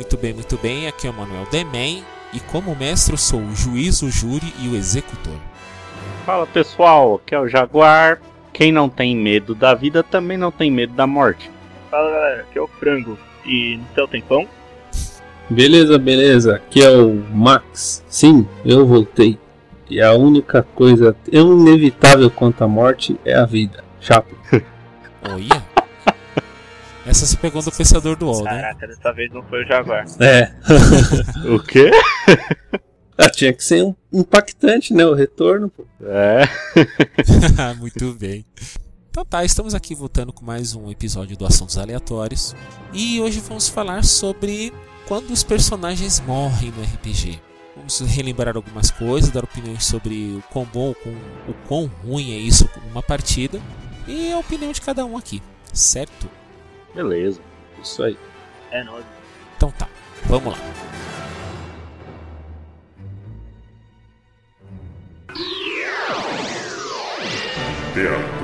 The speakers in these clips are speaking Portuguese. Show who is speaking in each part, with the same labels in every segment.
Speaker 1: Muito bem, muito bem. Aqui é o Manuel Demen e como mestre eu sou o juiz, o júri e o executor.
Speaker 2: Fala pessoal, aqui é o Jaguar. Quem não tem medo da vida também não tem medo da morte.
Speaker 3: Fala galera, aqui é o Frango. E no teu tempão?
Speaker 4: Beleza, beleza. Aqui é o Max. Sim, eu voltei. E a única coisa inevitável quanto à morte é a vida. Chapo.
Speaker 1: Olha! Essa se pegou do pensador do UOL, né?
Speaker 3: Caraca, dessa vez não foi o Jaguar.
Speaker 4: É.
Speaker 2: O quê?
Speaker 4: Ah, tinha que ser um impactante, né? O retorno, pô.
Speaker 2: É.
Speaker 1: Muito bem. Então tá, estamos aqui voltando com mais um episódio do Assuntos Aleatórios. E hoje vamos falar sobre quando os personagens morrem no RPG. Vamos relembrar algumas coisas, dar opiniões sobre o quão bom, o quão ruim é isso numa partida. E a opinião de cada um aqui, certo?
Speaker 2: Beleza.
Speaker 4: Isso aí.
Speaker 3: É nóis.
Speaker 1: Então tá, vamos lá.
Speaker 5: Teatro.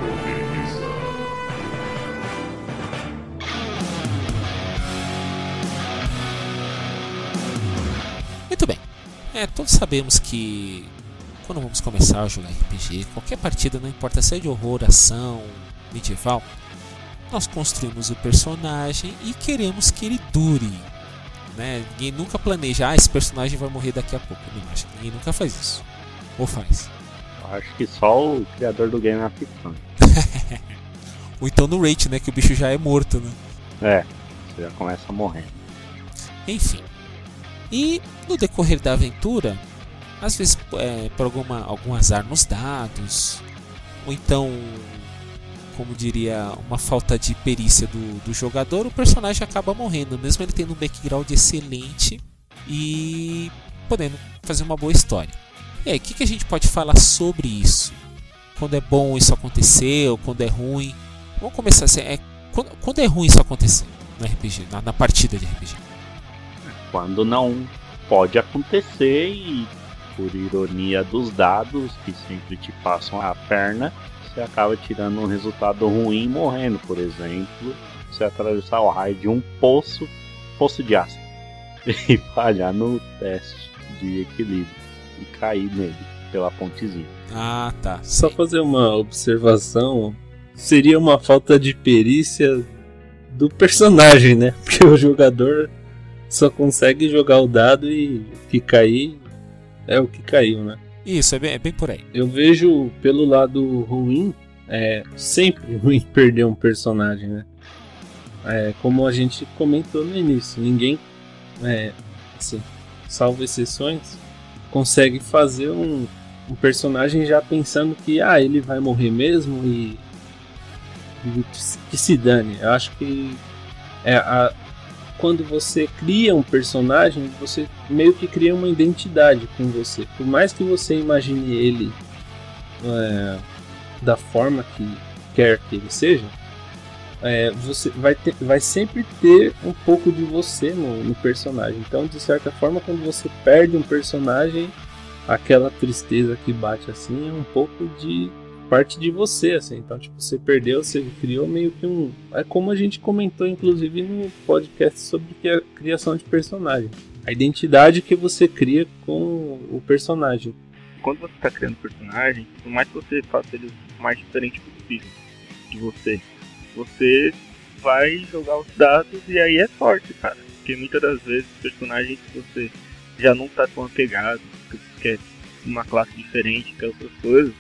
Speaker 1: Muito bem. É, todos sabemos que quando vamos começar a jogar RPG, qualquer partida, não importa se é de horror, ação, medieval, nós construímos o personagem e queremos que ele dure. Né? Ninguém nunca planeja, ah, esse personagem vai morrer daqui a pouco. Não, acho ninguém nunca faz isso. Ou faz.
Speaker 2: Acho que só o criador do game é ficção.
Speaker 1: Ou então no rate, né? Que o bicho já é morto, né?
Speaker 2: É, você já começa morrendo.
Speaker 1: Enfim. E no decorrer da aventura, às vezes é, por alguma, algum azar nos dados, ou então, como diria, uma falta de perícia do, do jogador, o personagem acaba morrendo, mesmo ele tendo um background excelente e podendo fazer uma boa história. E aí, o que, que a gente pode falar sobre isso? Quando é bom isso acontecer, ou quando é ruim? Vamos começar assim, é, quando, quando é ruim isso acontecer no RPG, na, na partida de RPG?
Speaker 2: Quando não pode acontecer e por ironia dos dados que sempre te passam a perna, você acaba tirando um resultado ruim e morrendo, por exemplo, você atravessar o raio de um poço, poço de ácido, e falhar no teste de equilíbrio e cair nele pela pontezinha.
Speaker 1: Ah, tá.
Speaker 4: Só fazer uma observação. Seria uma falta de perícia do personagem, né? Porque o jogador só consegue jogar o dado e o que cair é o que caiu, né?
Speaker 1: Isso, é bem, é bem por aí.
Speaker 4: Eu vejo pelo lado ruim, é sempre ruim perder um personagem, né? É, como a gente comentou no início, ninguém, é, assim, salvo exceções, consegue fazer um, um personagem já pensando que ah, ele vai morrer mesmo e, que se dane. Eu acho que é a, quando você cria um personagem, você meio que cria uma identidade com você. Por mais que você imagine ele é, da forma que quer que ele seja, é, você vai, ter, vai sempre ter um pouco de você no, no personagem. Então, de certa forma, quando você perde um personagem, aquela tristeza que bate assim é um pouco de parte de você, assim. Então, tipo, você perdeu, você criou meio que um. É como a gente comentou, inclusive, no podcast sobre que é a criação de personagem. A identidade que você cria com o personagem.
Speaker 3: Quando você tá criando personagem, por mais que você faça ele o mais diferente possível de você, você vai jogar os dados e aí é sorte, cara. Porque muitas das vezes personagens que você já não tá tão apegado, que quer uma classe diferente, quer outras coisas,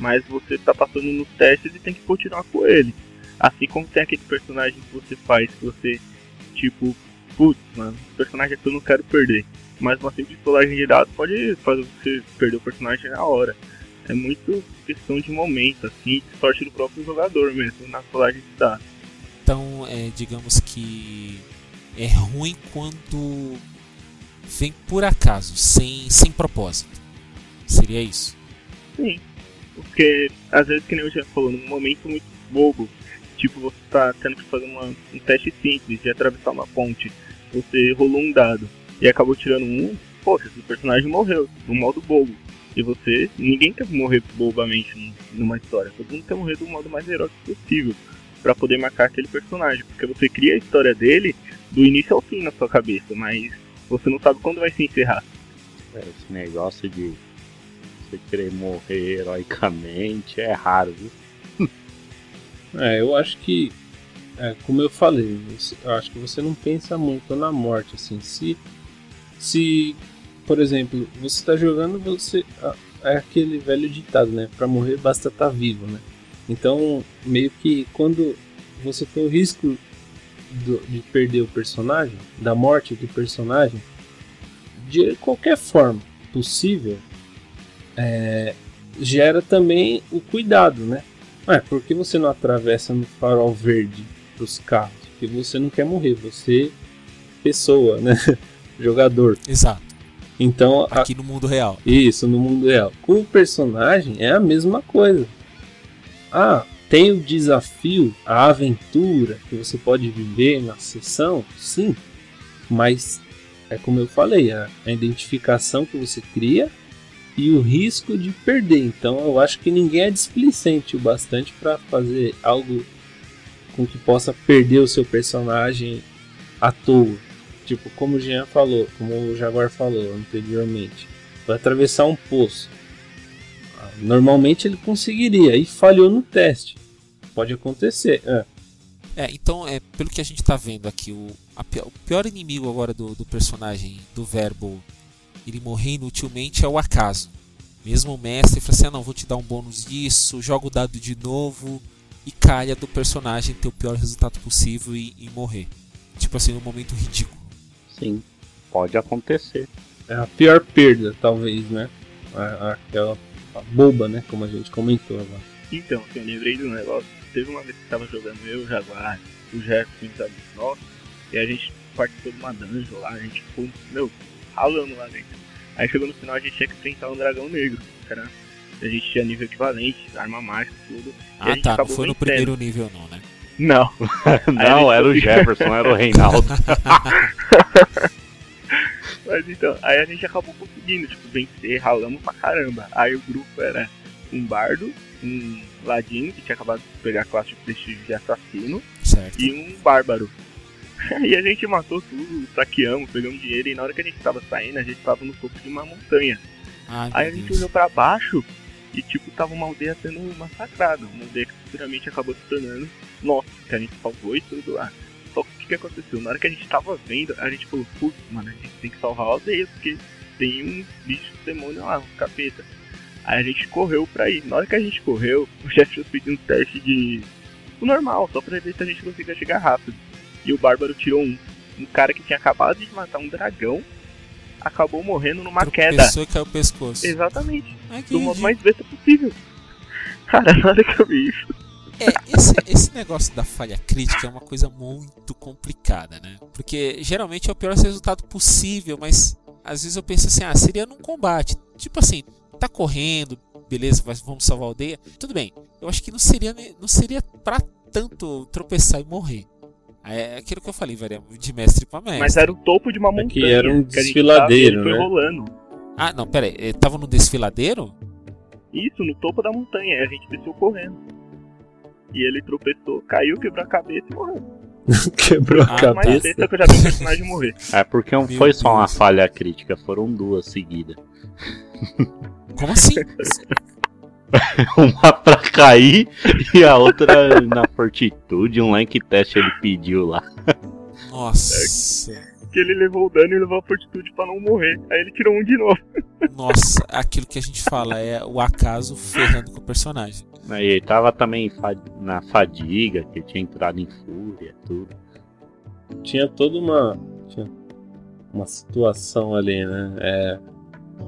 Speaker 3: mas você tá passando nos testes e tem que continuar com ele. Assim como tem aquele personagem que você faz, que você, tipo, putz, mano, esse personagem aqui eu não quero perder. Mas uma simples colagem de dados pode fazer você perder o personagem na hora. É muito questão de momento, assim, de sorte do próprio jogador mesmo, na colagem de dados.
Speaker 1: Então, é, digamos que é ruim quando vem por acaso, sem, sem propósito. Seria isso?
Speaker 3: Sim. Porque, às vezes, que nem eu já falou, num momento muito bobo, tipo, você tá tendo que fazer uma, um teste simples de atravessar uma ponte, você rolou um dado e acabou tirando um, poxa, esse personagem morreu, no modo bobo. E você, ninguém quer morrer bobamente numa história, todo mundo quer morrer do modo mais heróico possível, para poder marcar aquele personagem, porque você cria a história dele do início ao fim na sua cabeça, mas você não sabe quando vai se encerrar.
Speaker 2: É, esse negócio de você querer morrer heroicamente é raro, viu?
Speaker 4: É, eu acho que, é, como eu falei, eu acho que você não pensa muito na morte, assim, se, se por exemplo, você está jogando, você é aquele velho ditado, né? Para morrer basta estar tá vivo, né? Então, meio que quando você tem o risco do, de perder o personagem, da morte do personagem, de qualquer forma possível, é, gera também o cuidado, né? É, por que você não atravessa no farol verde dos carros? Porque você não quer morrer, você pessoa, né? Jogador.
Speaker 1: Exato.
Speaker 4: Então,
Speaker 1: aqui a... no mundo real.
Speaker 4: Isso, no mundo real. Com o personagem é a mesma coisa. Ah, tem o desafio, a aventura que você pode viver na sessão, sim. Mas é como eu falei, a, a identificação que você cria e o risco de perder. Então eu acho que ninguém é displicente o bastante para fazer algo com que possa perder o seu personagem à toa. Tipo, como o Jean falou, como o Jaguar falou anteriormente, vai atravessar um poço. Ah, normalmente ele conseguiria e falhou no teste. Pode acontecer. É.
Speaker 1: É, então, é, pelo que a gente está vendo aqui, o, a, o pior inimigo agora do, do, personagem, do verbo, ele morrer inutilmente é o acaso. Mesmo o mestre fala assim: ah, não, vou te dar um bônus disso, joga o dado de novo e calha do personagem ter o pior resultado possível e, e morrer. Tipo assim, num momento ridículo.
Speaker 2: Sim, pode acontecer.
Speaker 4: É a pior perda, talvez, né? Aquela boba, né? Como a gente comentou agora.
Speaker 3: Então, assim, eu lembrei do negócio teve uma vez que tava jogando eu, o Jaguar, o Jefferson e amigos nossos, e a gente participou de uma dungeon lá, a gente ficou, meu, ralando lá dentro. Aí chegou no final a gente tinha que enfrentar um dragão negro, cara. A gente tinha nível equivalente, arma mágica, tudo.
Speaker 1: Ah tá, não foi no primeiro nível não, né?
Speaker 3: Não.
Speaker 2: não, era o Jefferson, era o Reinaldo.
Speaker 3: Mas então, aí a gente acabou conseguindo, tipo, vencer, ralamos pra caramba. Aí o grupo era um bardo, um ladino, que tinha acabado de pegar a classe de prestígio de assassino,
Speaker 1: certo.
Speaker 3: e um bárbaro. E a gente matou tudo, saqueamos, pegamos dinheiro, e na hora que a gente tava saindo, a gente tava no topo de uma montanha.
Speaker 1: Ai,
Speaker 3: Aí a gente olhou pra baixo e tipo, tava uma aldeia sendo massacrada. Uma aldeia que futuramente acabou se tornando nossa, que a gente salvou e tudo lá. Só que o que aconteceu? Na hora que a gente tava vendo, a gente falou, putz, mano, a gente tem que salvar a aldeia, porque tem um bicho demônio lá, um capeta. Aí a gente correu pra ir. Na hora que a gente correu, o chefe pediu um teste de. o normal, só pra ver se a gente conseguia chegar rápido. E o Bárbaro tirou um. Um cara que tinha acabado de matar um dragão acabou morrendo numa
Speaker 1: Tropeçou
Speaker 3: queda.
Speaker 1: e caiu o pescoço.
Speaker 3: Exatamente.
Speaker 1: Ai, que
Speaker 3: Do modo mais besta possível. Cara, na hora que eu vi isso.
Speaker 1: É, esse, esse negócio da falha crítica é uma coisa muito complicada, né? Porque geralmente é o pior resultado possível, mas às vezes eu penso assim, ah, seria num combate. Tipo assim, tá correndo, beleza, vamos salvar a aldeia. Tudo bem. Eu acho que não seria, não seria pra tanto tropeçar e morrer. É aquilo que eu falei, varia de mestre pra mestre.
Speaker 3: Mas era o topo de uma
Speaker 4: É
Speaker 3: montanha.
Speaker 4: que era um desfiladeiro,
Speaker 3: tava, ele
Speaker 4: né?
Speaker 3: foi rolando.
Speaker 1: Ah, não, pera aí. eh, Tava no desfiladeiro?
Speaker 3: Isso, no topo da montanha. A gente desceu correndo. E ele tropeçou, caiu, quebrou a cabeça e morreu.
Speaker 4: Quebrou a
Speaker 1: Ah,
Speaker 3: Mais
Speaker 4: cabeça.
Speaker 3: besta que eu já vi um personagem morrer.
Speaker 2: É porque não
Speaker 1: Meu
Speaker 2: foi só uma falha crítica, foram duas seguidas.
Speaker 1: Como assim?
Speaker 2: Uma pra cair e a outra na fortitude, um rank test ele pediu lá.
Speaker 1: Nossa.
Speaker 3: Que ele levou o dano e levou a fortitude pra não morrer. Aí ele tirou um de novo.
Speaker 1: Nossa, aquilo que a gente fala é o acaso ferrando com o personagem.
Speaker 2: Aí ele tava também na fadiga, que tinha entrado em fúria, tudo.
Speaker 4: Tinha toda uma. Tinha uma situação ali, né? É.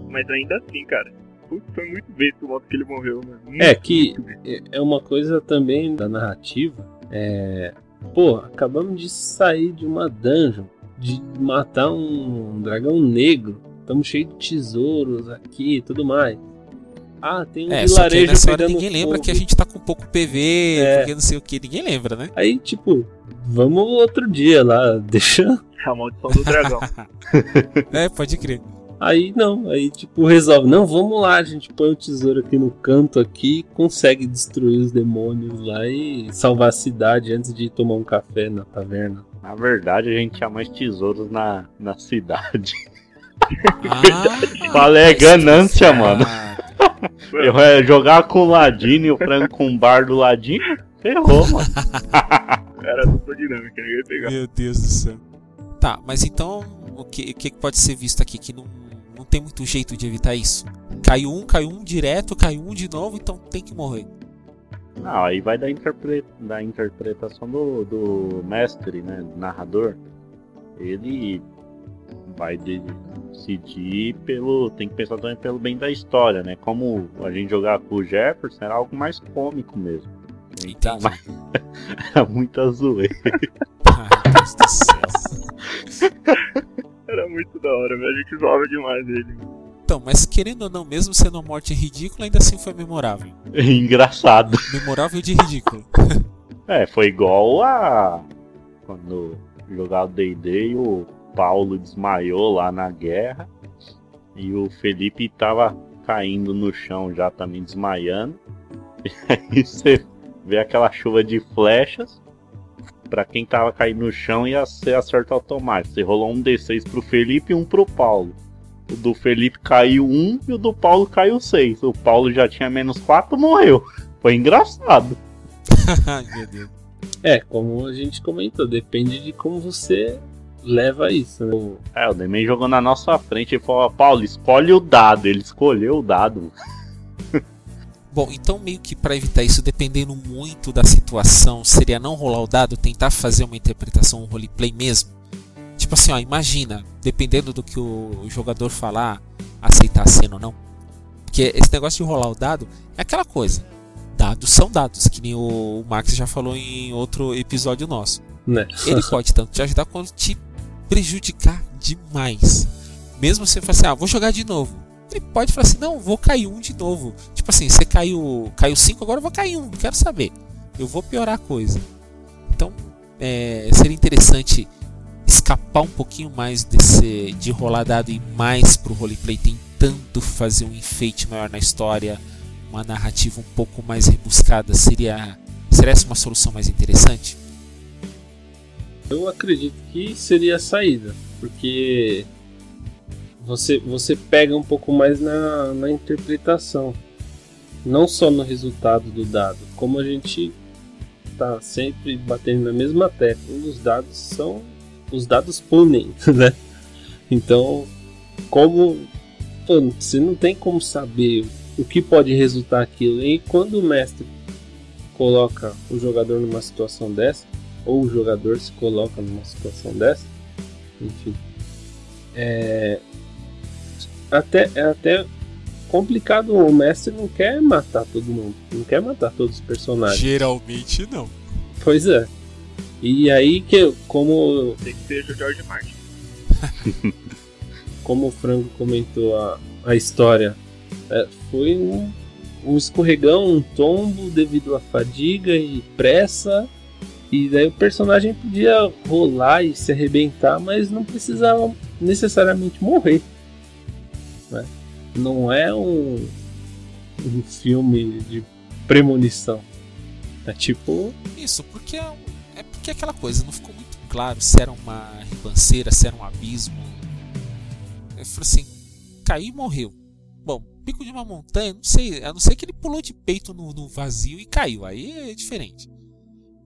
Speaker 3: Mas ainda assim, cara. Putz, foi muito besta o modo que ele morreu, mano. Muito,
Speaker 4: É que é- é uma coisa também da narrativa. É. Pô, acabamos de sair de uma dungeon, de matar um dragão negro. Estamos cheios de tesouros aqui e tudo mais. Ah, tem um
Speaker 1: É, só que aí
Speaker 4: vilarejo
Speaker 1: nessa hora
Speaker 4: pegando
Speaker 1: ninguém lembra
Speaker 4: fogo.
Speaker 1: que a gente tá com pouco PV,
Speaker 4: É.
Speaker 1: porque não sei o que, ninguém lembra, né?
Speaker 4: Aí, tipo, vamos outro dia lá, deixa.
Speaker 3: A maldição do dragão.
Speaker 1: É, pode crer.
Speaker 4: Aí não, aí tipo resolve, não, vamos lá, a gente põe o tesouro aqui no canto aqui, e consegue destruir os demônios lá e salvar a cidade antes de tomar um café na taverna.
Speaker 2: Na verdade, a gente tinha mais tesouros na, na cidade.
Speaker 1: Ah,
Speaker 2: Qual é a ganância,
Speaker 1: Ah,
Speaker 2: mano? Eu ia jogar com o Ladino e o frango com o bar do Ladino? Ferrou, mano.
Speaker 3: Era dupla dinâmica, ninguém ia pegar.
Speaker 1: Meu Deus do céu. Tá, mas então o que, o que pode ser visto aqui? Que não, não tem muito jeito de evitar isso. Caiu um, caiu um direto, caiu um de novo, então tem que morrer.
Speaker 2: Não, aí vai da, da interpretação do, do mestre, né? Do narrador. Ele vai de- decidir pelo. Tem que pensar também pelo bem da história, né? Como a gente jogar com o Jefferson era algo mais cômico mesmo. Então,
Speaker 1: Entendi.
Speaker 2: mas era muita zoeira.
Speaker 1: Ai, Deus do céu.
Speaker 3: Era muito da hora, velho. A gente zoava demais ele.
Speaker 1: Então, mas querendo ou não, mesmo sendo uma morte ridícula, ainda assim foi memorável.
Speaker 2: Engraçado.
Speaker 1: Memorável de ridículo.
Speaker 2: É, foi igual a. Quando jogava D&D e o Paulo desmaiou lá na guerra. E o Felipe tava caindo no chão já também desmaiando. E aí você vê aquela chuva de flechas. Pra quem tava caindo no chão ia ser acerto automático. Você rolou um D6 pro Felipe e um pro Paulo. O do Felipe caiu um e o do Paulo caiu seis. O Paulo já tinha menos quatro, morreu. Foi engraçado.
Speaker 1: Meu Deus.
Speaker 4: É, como a gente comentou, depende de como você leva isso, né?
Speaker 2: É, o Demen jogou na nossa frente e falou: Paulo, escolhe o dado. Ele escolheu o dado.
Speaker 1: Bom, então meio que pra evitar isso, dependendo muito da situação, seria não rolar o dado, tentar fazer uma interpretação, um roleplay mesmo. Tipo assim, ó, imagina, dependendo do que o jogador falar, aceitar a cena ou não. Porque esse negócio de rolar o dado é aquela coisa. Dados são dados, que nem o Max já falou em outro episódio nosso.
Speaker 4: né?
Speaker 1: Ele pode tanto te ajudar quanto te prejudicar demais. Mesmo você falar assim, ah, vou jogar de novo. Ele pode falar assim, não, vou cair um de novo. Tipo assim, você caiu, caiu cinco, agora eu vou cair um, não quero saber. Eu vou piorar a coisa. Então, é, seria interessante escapar um pouquinho mais desse de rolar dado e mais pro roleplay, tentando fazer um enfeite maior na história, uma narrativa um pouco mais rebuscada. Seria, seria essa uma solução mais interessante?
Speaker 4: Eu acredito que seria a saída, porque você, você pega um pouco mais na, na interpretação, não só no resultado do dado, como a gente tá sempre batendo na mesma tecla, os dados são os dados punem, né? Então, como pô, você não tem como saber o que pode resultar aquilo, e quando o mestre coloca o jogador numa situação dessa ou o jogador se coloca numa situação dessa, enfim, é até, é até complicado. O mestre não quer matar todo mundo, não quer matar todos os personagens.
Speaker 1: Geralmente não.
Speaker 4: Pois é. E aí que, como,
Speaker 3: Tem que ser o George Martin.
Speaker 4: como o Franco comentou a, a história, é, foi um, um escorregão, um tombo devido à fadiga e pressa. E daí o personagem podia rolar e se arrebentar, mas não precisava necessariamente morrer. Né? Não é um, um filme de premonição. É tipo.
Speaker 1: Isso, porque é, é porque é aquela coisa, não ficou muito claro se era uma ribanceira, se era um abismo. Eu falei assim, caiu e morreu. Bom, pico de uma montanha, não sei, a não ser que ele pulou de peito no, no vazio e caiu, aí é diferente.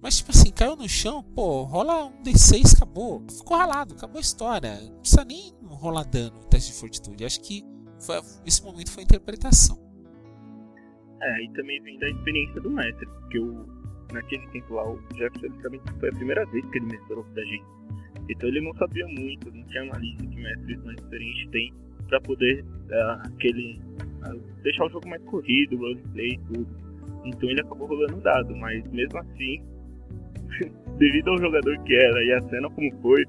Speaker 1: Mas tipo assim, caiu no chão, pô, rola um D6, acabou. Ficou ralado, acabou a história. Não precisa nem rolar dano no teste de fortitude. Acho que foi- esse momento foi a interpretação.
Speaker 3: É, e também vem da experiência do mestre, porque o, naquele tempo lá, o Jefferson também foi a primeira vez que ele mestrou da gente. Então ele não sabia muito, não tinha uma lista que mestres mais experientes têm pra poder dar aquele, deixar o jogo mais corrido, roleplay e tudo. Então ele acabou rolando dado, mas mesmo assim, devido ao jogador que era e a cena como foi,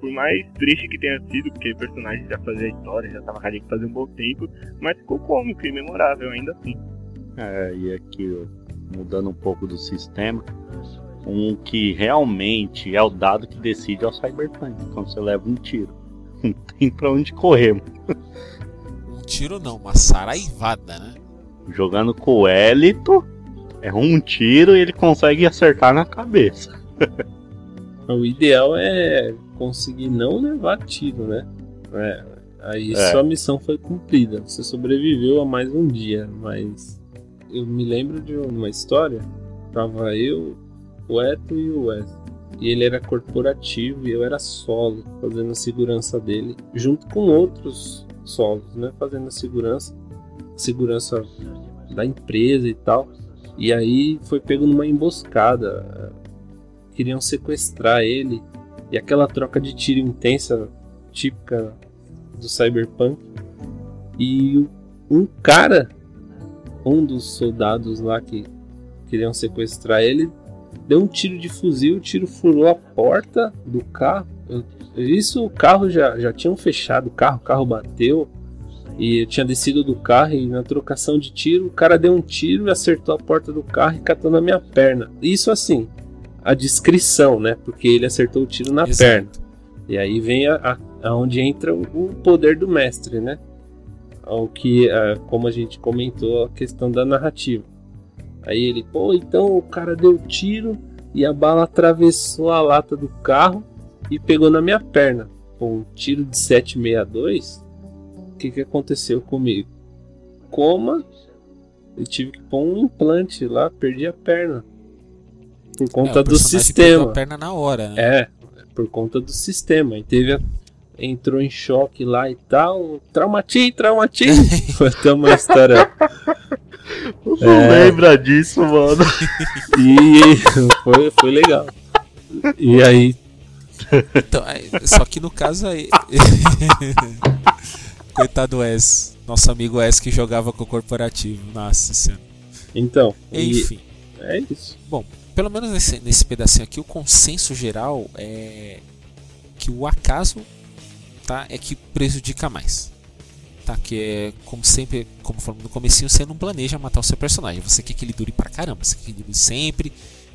Speaker 3: por mais triste que tenha sido, porque o personagem já fazia história, já tava carinho fazia um bom tempo, mas ficou cômico e memorável ainda assim.
Speaker 2: É, e aqui, mudando um pouco do sistema, um que realmente é o dado que decide é o Cyberpunk, quando você leva um tiro. Não tem pra onde correr.
Speaker 1: Um tiro não, uma saraivada, né?
Speaker 2: Jogando com o Elito, é um tiro e ele consegue acertar na cabeça.
Speaker 4: O ideal é conseguir não levar tiro, né? É, aí
Speaker 2: É.
Speaker 4: sua missão foi cumprida. Você sobreviveu a mais um dia, mas eu me lembro de uma história. Tava eu, o Eto e o Wes. E ele era corporativo e eu era solo, fazendo a segurança dele, junto com outros solos, né? Fazendo a segurança, segurança da empresa e tal. E aí foi pego numa emboscada. Queriam sequestrar ele. E aquela troca de tiro intensa, típica do Cyberpunk. E um cara, um dos soldados lá que queriam sequestrar ele, deu um tiro de fuzil, o tiro furou a porta do carro. Isso o carro já, já tinham fechado o carro, o carro bateu. E eu tinha descido do carro e na trocação de tiro, o cara deu um tiro e acertou a porta do carro e catou na minha perna. Isso assim, a descrição, né? Porque ele acertou o tiro na
Speaker 1: Exato.
Speaker 4: perna. E aí vem a, a- aonde entra o, o poder do mestre, né? O que, ah, como a gente comentou, a questão da narrativa. Aí ele, pô, então o cara deu tiro e a bala atravessou a lata do carro e pegou na minha perna. Pô, um tiro de 762? O que, que aconteceu comigo? Coma, eu tive que pôr um implante lá, perdi a perna. Por
Speaker 1: É,
Speaker 4: conta
Speaker 1: o
Speaker 4: do sistema.
Speaker 1: a perna na hora, né?
Speaker 4: É, por conta do sistema. E teve a- entrou em choque lá e tal. Traumatei, traumatei. Foi até uma história.
Speaker 2: Você
Speaker 4: É.
Speaker 2: lembra disso, mano?
Speaker 4: E foi, foi legal. E aí,
Speaker 1: Então, é, só que no caso aí. Coitado Wes, nosso amigo Wes que jogava com o corporativo. Nossa senhora.
Speaker 4: então, e
Speaker 1: Enfim,
Speaker 4: é isso.
Speaker 1: Pelo menos nesse, nesse pedacinho aqui, o consenso geral é que o acaso tá, é que prejudica mais. Tá? Que é, como sempre, como falamos no comecinho, você não planeja matar o seu personagem. Você quer que ele dure pra caramba, você quer que ele dure sempre,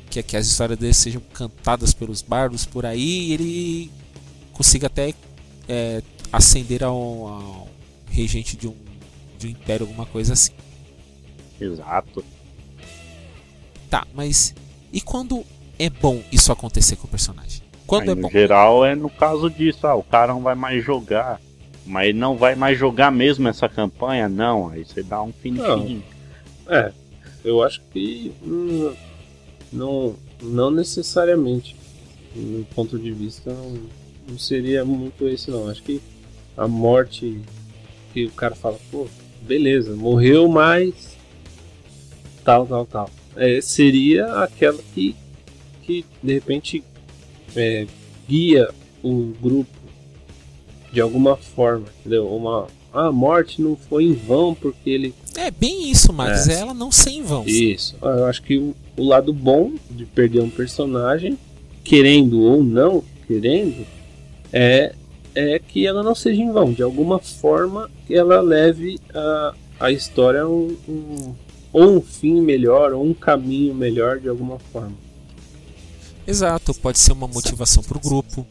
Speaker 1: quer que as histórias dele sejam cantadas pelos bardos por aí e ele consiga até é, ascender ao, ao regente de um, de um império, alguma coisa assim.
Speaker 2: Exato.
Speaker 1: Tá, mas e quando é bom isso acontecer com o personagem? Quando
Speaker 2: Aí,
Speaker 1: é
Speaker 2: no
Speaker 1: bom?
Speaker 2: geral é no caso disso, ah, o cara não vai mais jogar. Mas não vai mais jogar mesmo essa campanha? Não, aí você dá um finiquinho.
Speaker 4: É, eu acho que hum, não, não necessariamente. Do meu ponto de vista, não, não seria muito esse, não. Acho que a morte que o cara fala, pô, beleza, morreu, mas tal, tal, tal. É, seria aquela que, que de repente é, guia o grupo de alguma forma, entendeu? Uma a morte não foi em vão porque ele
Speaker 1: É bem isso, Max.
Speaker 4: É.
Speaker 1: Ela não ser em vão.
Speaker 4: isso. Ah, Eu acho que o, o lado bom de perder um personagem, querendo ou não querendo, é, é que ela não seja em vão. De alguma forma, que ela leve a, a história a um, um- ou um fim melhor, ou um caminho melhor de alguma forma.
Speaker 1: Exato, pode ser uma motivação pro grupo.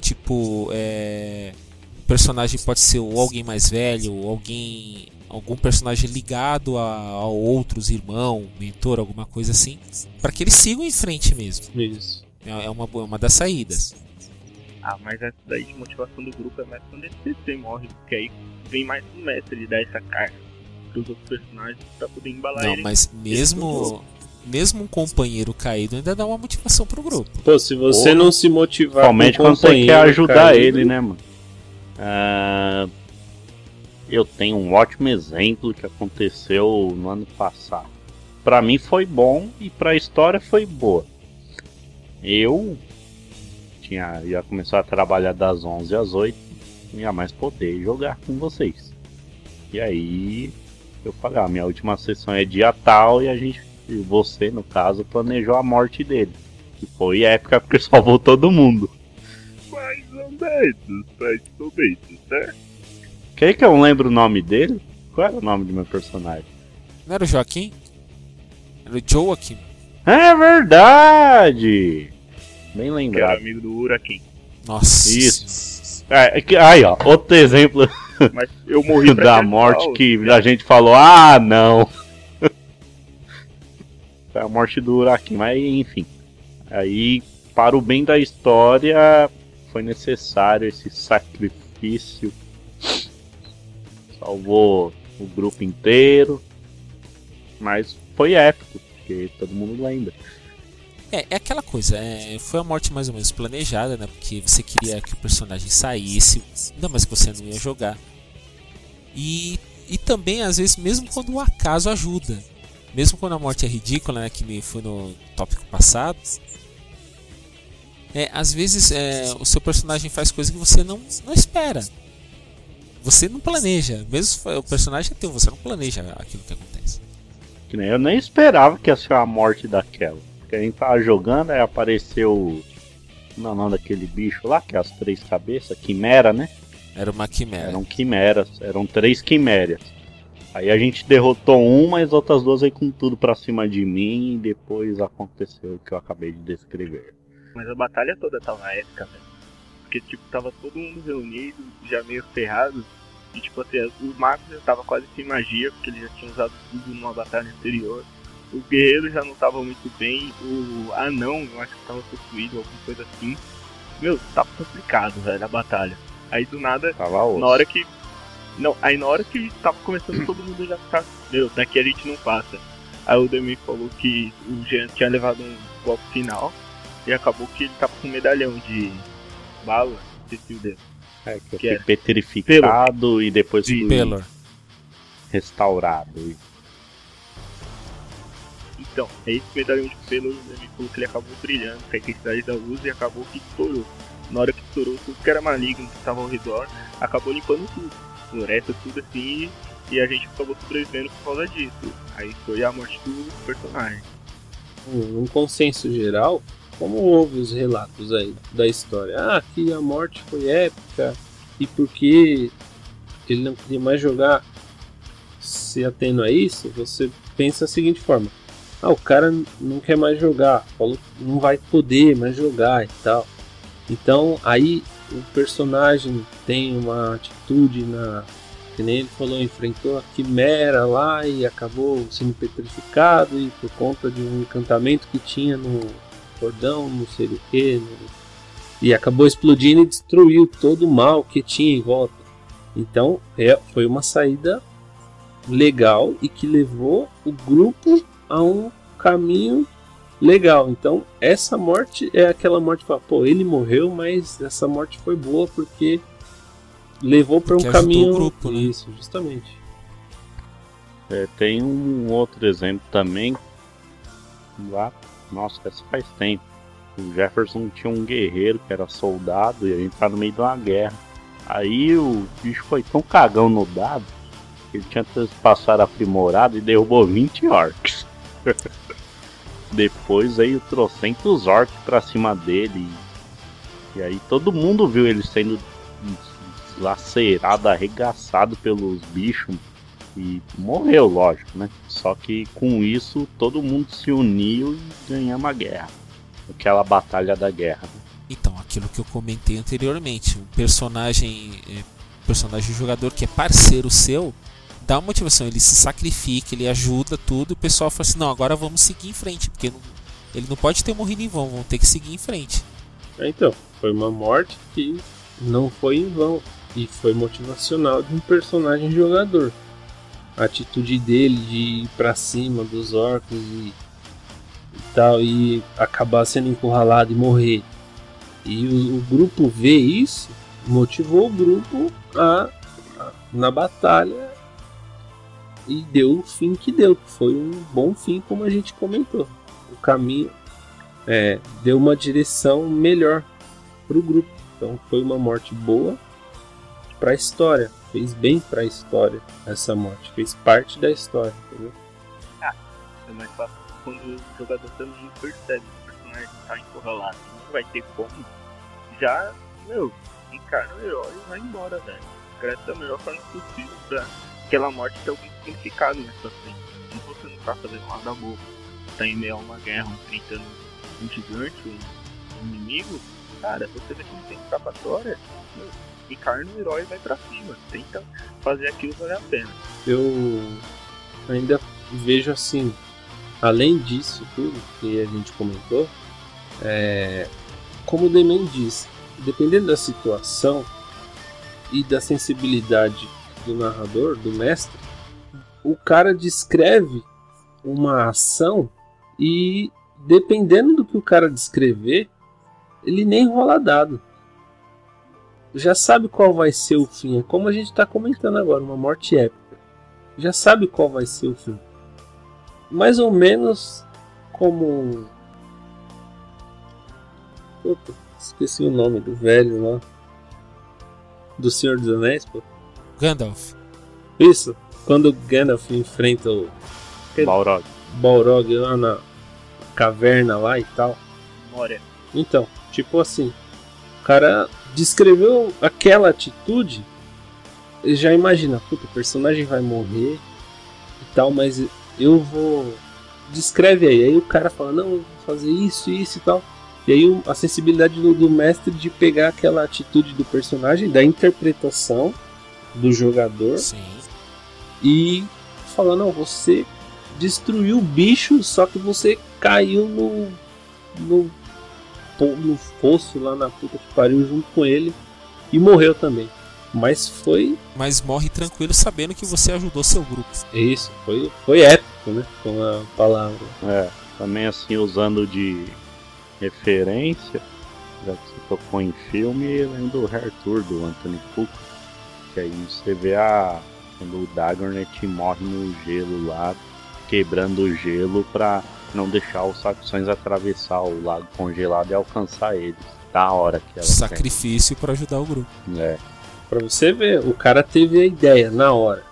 Speaker 1: Tipo, é... o personagem pode ser ou alguém mais velho, ou alguém. algum personagem ligado a, a outros irmão, mentor, alguma coisa assim, para que eles sigam em frente mesmo.
Speaker 4: Isso.
Speaker 1: É é uma, boa- uma das saídas.
Speaker 3: Ah, mas essa daí de motivação do grupo é mais quando esse PC morre, porque aí vem mais um mestre de dar essa carga pros outros personagens pra poder embalar
Speaker 1: Não,
Speaker 3: ele.
Speaker 1: mas mesmo mesmo um companheiro caído ainda dá uma motivação pro grupo.
Speaker 4: Pô, se você
Speaker 2: Ou-
Speaker 4: não se motivar
Speaker 2: Principalmente
Speaker 4: com o
Speaker 2: quando você quer ajudar
Speaker 4: caído,
Speaker 2: ele, né, mano? Ah, eu tenho um ótimo exemplo que aconteceu no ano passado. Pra mim foi bom e pra história foi boa. Eu tinha ia começar a trabalhar das 11 às 8, não ia mais poder jogar com vocês. E aí eu falei, ah, minha última sessão é dia tal e a gente, e você no caso, planejou a morte dele. Que foi épica porque salvou todo mundo.
Speaker 3: Mais ou menos, mais ou menos, né?
Speaker 2: Quer que eu não lembro o nome dele? Qual era o nome do meu personagem?
Speaker 1: Não era o Joaquim? Era o Joaquim.
Speaker 2: É verdade! Bem
Speaker 3: Que era
Speaker 2: lembrado.
Speaker 3: amigo do Urakin.
Speaker 1: Nossa.
Speaker 2: Isso. É, é aí, ó, outro exemplo
Speaker 3: Mas eu morri
Speaker 2: da morte que a gente falou, ah, não. A morte do Urakin, mas enfim. Aí, para o bem da história, foi necessário esse sacrifício. Salvou o grupo inteiro. Mas foi épico, porque todo mundo lembra.
Speaker 1: É, é aquela coisa, é, foi a morte mais ou menos planejada, né? Porque você queria que o personagem saísse, ainda mais que você não ia jogar. E, e também, às vezes, mesmo quando o acaso ajuda. Mesmo quando a morte é ridícula, né? Que foi no tópico passado. É, às vezes é, o seu personagem faz coisas que você não, não espera. Você não planeja. Mesmo o personagem é teu, você não planeja aquilo que acontece.
Speaker 2: Eu nem esperava que ia ser a morte daquela. Porque a gente tava jogando, aí apareceu. Não, é o nome daquele bicho lá, que é as três cabeças, quimera, né?
Speaker 1: Era uma quimera.
Speaker 2: Eram quimeras, eram três quimérias. Aí a gente derrotou uma, as outras duas aí com tudo pra cima de mim, e depois aconteceu o que eu acabei de descrever.
Speaker 3: Mas a batalha toda tava épica, velho. Porque, tipo, tava todo mundo reunido, já meio ferrado. E, tipo, assim, o Mago já tava quase sem magia, porque ele já tinha usado tudo numa batalha anterior. O guerreiro já não tava muito bem. O anão, eu acho que tava possuído, alguma coisa assim. Meu, tava complicado, velho, a batalha. Aí, do nada,
Speaker 2: Tava
Speaker 3: na hora que... Não, aí na hora que tava começando, todo mundo já ficar... Meu, daqui a gente não passa. Aí o Demi falou que o Jean tinha levado um golpe final. E acabou que ele tava com um medalhão de bala. Esqueci o dele.
Speaker 2: É, que eu
Speaker 3: que
Speaker 2: fui petrificado e depois
Speaker 3: De
Speaker 2: fui
Speaker 1: Pelor.
Speaker 2: restaurado.
Speaker 3: Então, é esse medalhão de pelo, falou que ele acabou brilhando com a intensidade da luz e acabou que estourou. Na hora que estourou, tudo que era maligno que estava ao redor acabou limpando tudo. Floresta, tudo assim. E a gente acabou sobrevivendo por causa disso. Aí foi a morte do personagem.
Speaker 4: Um, um consenso geral, como houve os relatos aí da história? Ah, que a morte foi épica e porque ele não queria mais jogar. Se atendo a isso, você pensa da seguinte forma: ah, o cara não quer mais jogar, falou que não vai poder mais jogar e tal. Então aí o personagem tem uma atitude na. Que nem ele falou, enfrentou a quimera lá e acabou sendo petrificado e por conta de um encantamento que tinha no cordão, não sei o que, e acabou explodindo e destruiu todo o mal que tinha em volta. Então é, foi uma saída legal e que levou o grupo a um caminho legal. Então, essa morte é aquela morte que fala, pô, ele morreu, mas essa morte foi boa porque levou para um caminho.
Speaker 1: o grupo, né?
Speaker 4: Isso, justamente.
Speaker 2: É, tem um outro exemplo também. Lá, nossa, essa faz tempo. O Jefferson tinha um guerreiro que era soldado e a gente tá no meio de uma guerra. Aí o bicho foi tão cagão no dado que ele tinha passado aprimorado e derrubou 20 orcs. Depois veio trocentos orcs pra cima dele. E aí todo mundo viu ele sendo lacerado, arregaçado pelos bichos e morreu, lógico, né? Só que com isso todo mundo se uniu e ganhamos a guerra. Aquela batalha da guerra.
Speaker 1: Então, aquilo que eu comentei anteriormente, um personagem, eh, personagem jogador que é parceiro seu, dá uma motivação, ele se sacrifica, ele ajuda tudo, e o pessoal fala assim, não, agora vamos seguir em frente, porque não- ele não pode ter morrido em vão, vão ter que seguir em frente.
Speaker 4: É, Então, foi uma morte que não foi em vão e foi motivacional de um personagem jogador. A atitude dele de ir pra cima dos orcos e, e tal e acabar sendo encurralado e morrer. E o, o grupo ver isso motivou o grupo a, a- na batalha e deu o fim que deu. Foi um bom fim, como a gente comentou. O caminho é, deu uma direção melhor pro grupo. Então foi uma morte boa para a história. fez bem pra história essa morte, fez parte da história, entendeu?
Speaker 3: É mais fácil quando o jogador também percebe que o personagem tá encurralado. Não vai ter como. Já, meu, encara o herói e vai embora, velho. Cresce da melhor forma possível pra aquela morte ter algum significado nessa frente. Se você não tá fazendo nada bobo, tá em meio a uma guerra, enfrentando um gigante, um, inimigo, cara, você vê que não tem escapatória, encarna o herói e vai pra cima. Tenta fazer aquilo valer a pena.
Speaker 4: Eu ainda vejo assim, além disso tudo que a gente comentou, é, como o Demen disse, dependendo da situação e da sensibilidade do narrador, do mestre, o cara descreve uma ação e dependendo do que o cara descrever, ele nem rola dado. Já sabe qual vai ser o fim. É como a gente está comentando agora, uma morte épica. Já sabe qual vai ser o fim. Mais ou menos como. Puta, esqueci o nome do velho lá. Do Senhor dos Anéis, pô.
Speaker 1: Gandalf.
Speaker 4: Isso, quando o Gandalf enfrenta o
Speaker 2: Balrog.
Speaker 4: Balrog lá na caverna lá e tal.
Speaker 3: Moria.
Speaker 4: Então, tipo assim, o cara descreveu aquela atitude, ele já imagina, puta, o personagem vai morrer e tal, mas eu vou. Descreve aí. Aí o cara fala, não, eu vou fazer isso, isso e tal. E aí a sensibilidade do, do mestre de pegar aquela atitude do personagem, da interpretação do jogador
Speaker 1: Sim.
Speaker 4: e falar, não, você destruiu o bicho, só que você caiu no. no, no fosso lá na puta que pariu junto com ele e morreu também. Mas foi
Speaker 1: Mas morre tranquilo sabendo que você ajudou seu grupo.
Speaker 4: isso, foi, foi épico, né? Com a palavra.
Speaker 2: É, também assim, usando de referência, já que você tocou em filme, lembro do Arthur, do Anthony Fuqua, que aí você vê a quando o Dagonet morre no gelo lá, quebrando o gelo pra não deixar os saxões atravessar o lago congelado e alcançar eles. Da hora que ela
Speaker 1: Sacrifício para ajudar o grupo.
Speaker 2: É,
Speaker 4: Pra você ver, o cara teve a ideia na hora,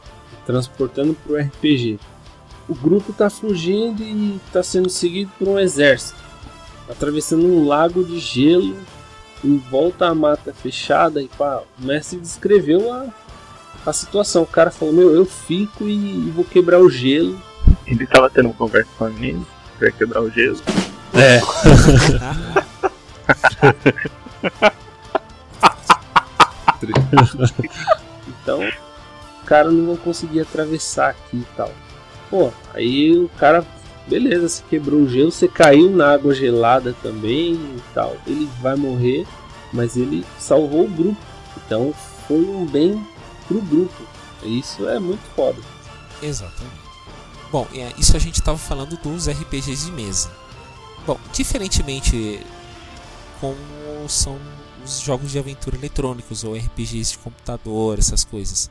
Speaker 4: transportando pro RPG. O grupo tá fugindo e tá sendo seguido por um exército, atravessando um lago de gelo, em volta à mata fechada e pá, o mestre descreveu a, a situação. O cara falou: Meu, eu fico e, e vou quebrar o gelo.
Speaker 3: Ele tava tendo uma conversa com a menina pra quebrar o gelo.
Speaker 4: É. então, o cara não vai conseguir atravessar aqui e tal. Pô, aí o cara, beleza, você quebrou o gelo, você caiu na água gelada também e tal. Ele vai morrer, mas ele salvou o grupo. Então foi um bem pro grupo. Isso é muito foda.
Speaker 1: Exatamente. Bom, é, isso a gente estava falando dos RPGs de mesa. Bom, diferentemente como são os jogos de aventura eletrônicos ou RPGs de computador, essas coisas.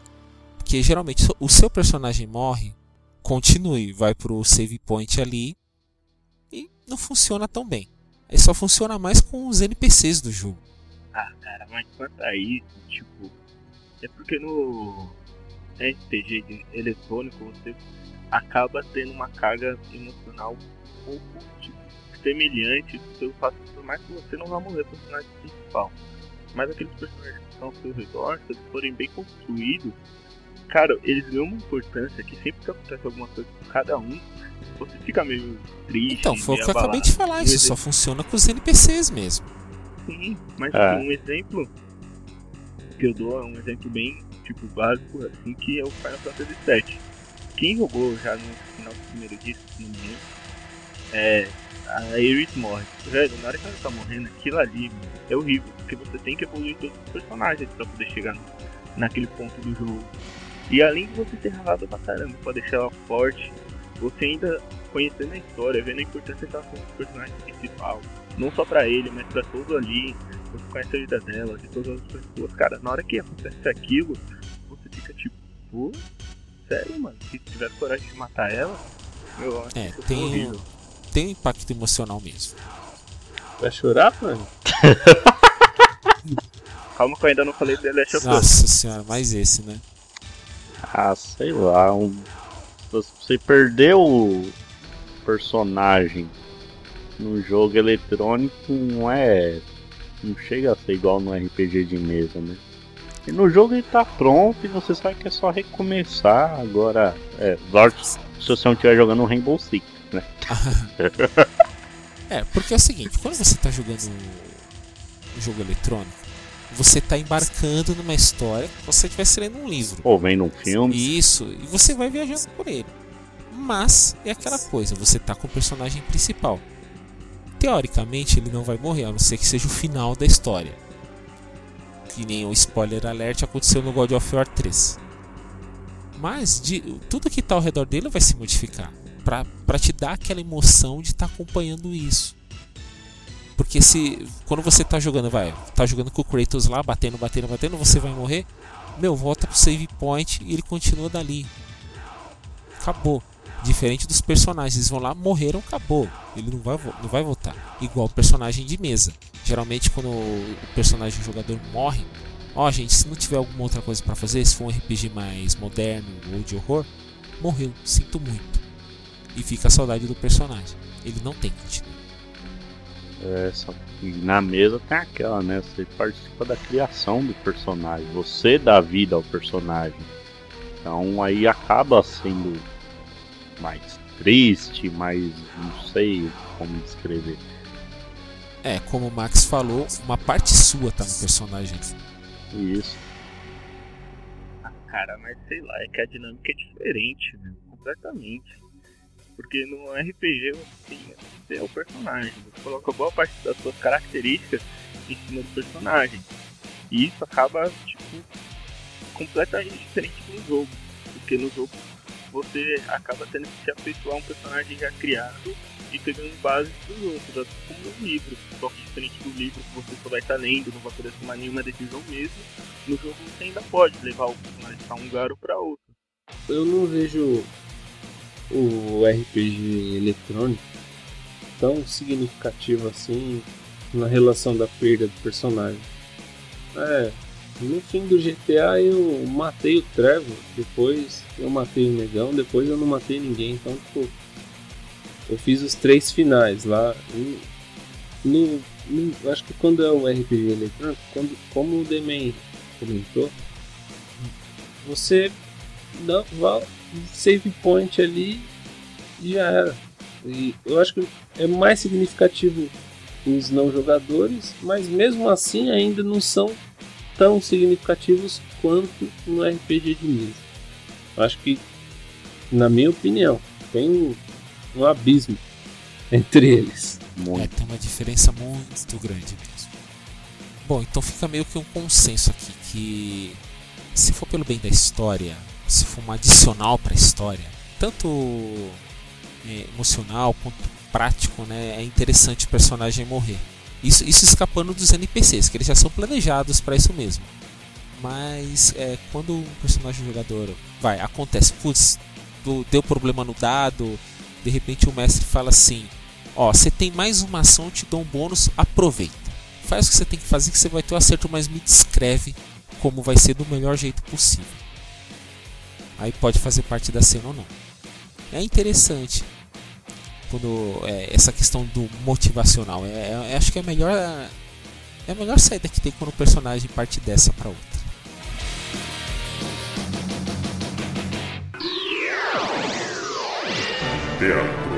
Speaker 1: Porque geralmente o seu personagem morre, continue, vai pro save point ali e não funciona tão bem. Ele só funciona mais com os NPCs do jogo.
Speaker 3: Ah, cara, mas quanto a isso, tipo. É porque no RPG eletrônico você acaba tendo uma carga emocional um pouco tipo, semelhante pelo fato de por mais que você não vá morrer o personagem principal. Mas aqueles personagens que estão ao seu redor, se forem bem construídos, cara, eles ganham uma importância que sempre que acontece alguma coisa com cada um, você fica meio triste.
Speaker 1: Então, foi o que eu acabei de
Speaker 3: abalado.
Speaker 1: falar,
Speaker 3: Um
Speaker 1: isso só funciona com os NPCs mesmo.
Speaker 3: Sim, mas
Speaker 2: É.
Speaker 3: assim, um exemplo que eu dou é um exemplo bem tipo básico, assim, que é o Final Fantasy VII. Quem jogou já no final do primeiro disco, me engano, é. A Aerith morre. Velho, na hora que ela tá morrendo, aquilo ali mano, é horrível, porque você tem que evoluir todos os personagens pra poder chegar no- naquele ponto do jogo. E além de você ter ralado pra caramba pra deixar ela forte, você ainda conhecendo a história, vendo a importância que ela tem pro personagem principal, não só pra ele, mas pra todos ali. Você conhece a vida dela, de todas as pessoas. Cara, na hora que acontece aquilo, você fica tipo, pô, sério, mano? Se tivesse coragem de matar ela, eu acho
Speaker 1: É,
Speaker 3: que
Speaker 1: tem um-
Speaker 3: horrível.
Speaker 1: Tem um impacto emocional mesmo.
Speaker 4: Vai chorar, mano?
Speaker 3: Calma que eu ainda não falei The Last of Us.
Speaker 1: Nossa senhora, mais esse, né?
Speaker 2: Ah, sei lá. Um... Você perdeu o personagem no jogo eletrônico não é. Não chega a ser igual no RPG de mesa, né? E no jogo ele tá pronto e você sabe que é só recomeçar. Agora, é, se você não estiver jogando um Rainbow Six, né?
Speaker 1: é, porque é o seguinte, quando você tá jogando um jogo eletrônico, você tá embarcando numa história como se você estivesse lendo um livro.
Speaker 2: Ou vendo um filme.
Speaker 1: Isso, e você vai viajando por ele. Mas é aquela coisa, você tá com o personagem principal. Teoricamente ele não vai morrer, a não ser que seja o final da história. Que nem o spoiler alert aconteceu no God of War 3. Mas de, tudo que está ao redor dele vai se modificar para te dar aquela emoção de estar tá acompanhando isso. Porque se quando você está jogando, vai, tá jogando com o Kratos lá, batendo, batendo, batendo, você vai morrer, meu, volta pro save point e ele continua dali. Acabou. Diferente dos personagens, eles vão lá, morreram, acabou. Ele não vai, não vai voltar. Igual o personagem de mesa. Geralmente, quando o personagem o jogador morre, ó, gente, se não tiver alguma outra coisa para fazer, se for um RPG mais moderno ou de horror, morreu, sinto muito. E fica a saudade do personagem. Ele não tem continuidade.
Speaker 2: É, só que na mesa tem aquela, né? Você participa da criação do personagem, você dá vida ao personagem. Então aí acaba sendo mais triste, mais. não sei como descrever.
Speaker 1: É, como o Max falou, uma parte sua tá no personagem.
Speaker 2: Isso.
Speaker 3: Ah, cara, mas sei lá, é que a dinâmica é diferente, né? Completamente. Porque no RPG você tem o personagem, você coloca boa parte das suas características em cima do personagem. E isso acaba, tipo, completamente diferente no jogo. Porque no jogo você acaba tendo que se afeiçoar um personagem já criado e pegando base dos outros, assim como no livro. Só que diferente do livro que você só vai estar lendo, não vai poder tomar nenhuma decisão mesmo, no jogo você ainda pode levar o personagem para um lugar ou para outro.
Speaker 4: Eu não vejo o RPG eletrônico tão significativo assim na relação da perda do personagem. É, no fim do GTA eu matei o Trevor, depois eu matei o Negão, depois eu não matei ninguém, então tipo. Eu fiz os três finais lá. no, no, acho que quando é o RPG eletrônico, quando, como o Demen comentou, você dá save point ali e já era. E eu acho que é mais significativo os não jogadores, mas mesmo assim ainda não são tão significativos quanto no RPG de mesa. Acho que, na minha opinião, tem um, um abismo entre eles.
Speaker 1: É, tem uma diferença muito grande mesmo. Bom, então fica meio que um consenso aqui que se for pelo bem da história, se for um adicional para a história, tanto é, emocional quanto prático, né, é interessante o personagem morrer. Isso, isso escapando dos NPCs, que eles já são planejados para isso mesmo. Mas é, quando um personagem jogador vai, acontece, putz, deu problema no dado, de repente o mestre fala assim: Ó, você tem mais uma ação, te dou um bônus, aproveita. Faz o que você tem que fazer que você vai ter o um acerto, mas me descreve como vai ser do melhor jeito possível. Aí pode fazer parte da cena ou não. É interessante quando é, essa questão do motivacional. É, é, acho que é a melhor é a melhor saída que tem quando o personagem parte dessa para outra.
Speaker 5: Teatro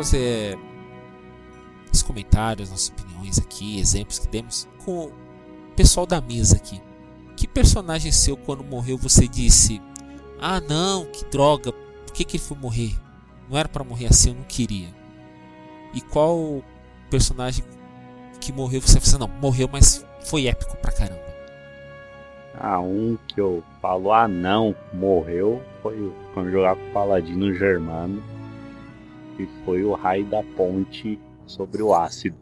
Speaker 1: após é, os comentários, nossas opiniões aqui, exemplos que demos com o pessoal da mesa aqui. Que personagem seu quando morreu você disse: "Ah, não, que droga, por que que ele foi morrer? Não era para morrer assim, eu não queria". E qual personagem que morreu você falou: "Não, morreu, mas foi épico pra caramba".
Speaker 2: Ah, um que eu falo, ah não, morreu, foi quando jogava com o Paladino Germano, que foi o raio da ponte sobre o ácido.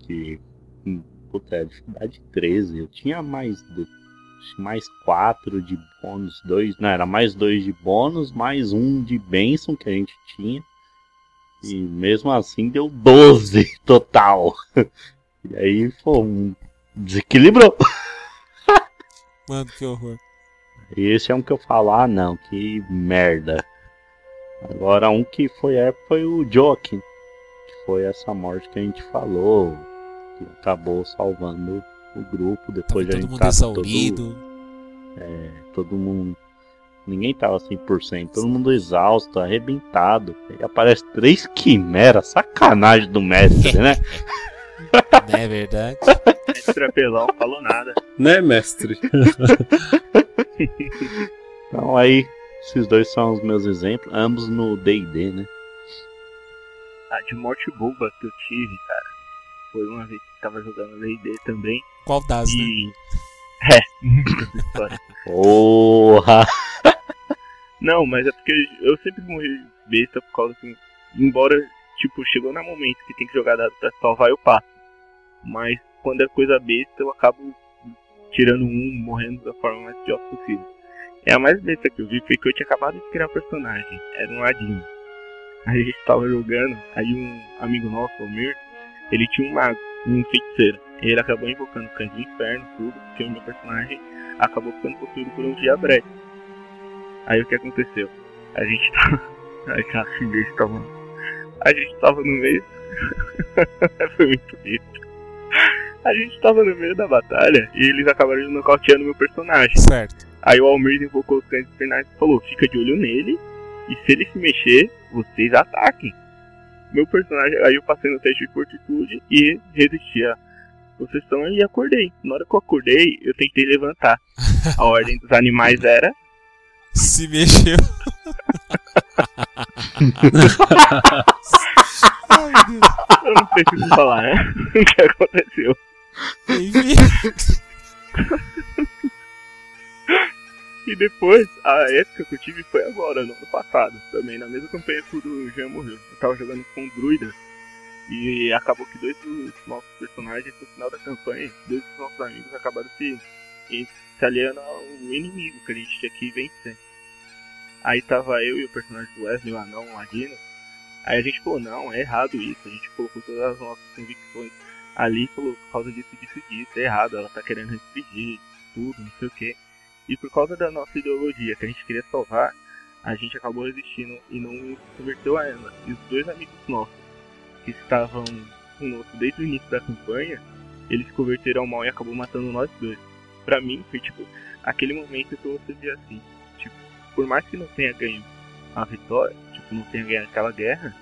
Speaker 2: Que, hum, puta, é dificuldade 13. Eu tinha mais mais quatro de bônus, dois, não, era mais dois de bônus, mais um de bênção que a gente tinha. E mesmo assim deu 12 total. E aí, pô, um- desequilibrou.
Speaker 1: Mano, que horror.
Speaker 2: Esse é um que eu falo, ah não, que merda. Agora um que foi épico foi o Joaquim. Que foi essa morte que a gente falou. Que acabou salvando o grupo. Depois
Speaker 1: Tava
Speaker 2: a
Speaker 1: todo
Speaker 2: gente
Speaker 1: mundo
Speaker 2: tava
Speaker 1: exaurido.
Speaker 2: Todo, todo mundo. Ninguém tava 100%, todo mundo exausto, arrebentado. Aí aparece três quimeras, sacanagem do mestre, né?
Speaker 1: Não é verdade?
Speaker 3: Mestre apelão, falou nada.
Speaker 4: Né, mestre?
Speaker 2: Então aí, esses dois são os meus exemplos, ambos no DD, né?
Speaker 3: A de morte boba que eu tive, cara, foi uma vez que tava jogando D&D também.
Speaker 1: Qual das, né?
Speaker 3: E. É, muitas histórias.
Speaker 2: Porra!
Speaker 3: Não, mas é porque eu sempre morri besta por causa que, embora, tipo, chegou no momento que tem que jogar dado pra salvar, eu passo. Mas quando é coisa besta, eu acabo tirando um, morrendo da forma mais idiota possível. É a mais besta que eu vi que eu tinha acabado de criar personagem, era um ladinho. Aí a gente tava jogando, aí um amigo nosso, o Mir, ele tinha um mago, um feiticeiro. E ele acabou invocando o cães do inferno, tudo, porque o meu personagem acabou ficando possuído por um diabrete. Aí o que aconteceu? A gente tava. Ai, cara, que besta, mano. A gente tava no meio. Foi muito besta. A gente tava no meio da batalha e eles acabaram nocauteando meu personagem.
Speaker 1: Certo.
Speaker 3: Aí o Almir invocou os cães infernais e falou: fica de olho nele e se ele se mexer, vocês ataquem. Meu personagem, aí eu passei no teste de fortitude e resisti a possessão e acordei. Na hora que eu acordei, eu tentei levantar. A ordem dos animais era
Speaker 1: Se mexeu.
Speaker 3: Eu não preciso falar, né? O que aconteceu?
Speaker 1: Enfim.
Speaker 3: E depois, a época que eu tive foi agora, no ano passado, também, na mesma campanha que o Jean morreu. Eu tava jogando com druida e acabou que dois dos nossos personagens, no final da campanha, dois dos nossos amigos acabaram se, se aliando ao inimigo que a gente tinha que vencer. Aí tava eu e o personagem do Wesley, o anão, o Ladino. Aí a gente falou, não, é errado isso. A gente colocou todas as nossas convicções ali e falou, por causa disso, disso, disso, é errado, ela tá querendo restringir tudo, não sei o que. E por causa da nossa ideologia que a gente queria salvar, a gente acabou resistindo e não se converteu a ela. E os dois amigos nossos, que estavam conosco desde o início da campanha, eles se converteram ao mal e acabou matando nós dois. Pra mim, foi tipo, aquele momento que você via assim, tipo, por mais que não tenha ganho a vitória, tipo, não tenha ganho aquela guerra,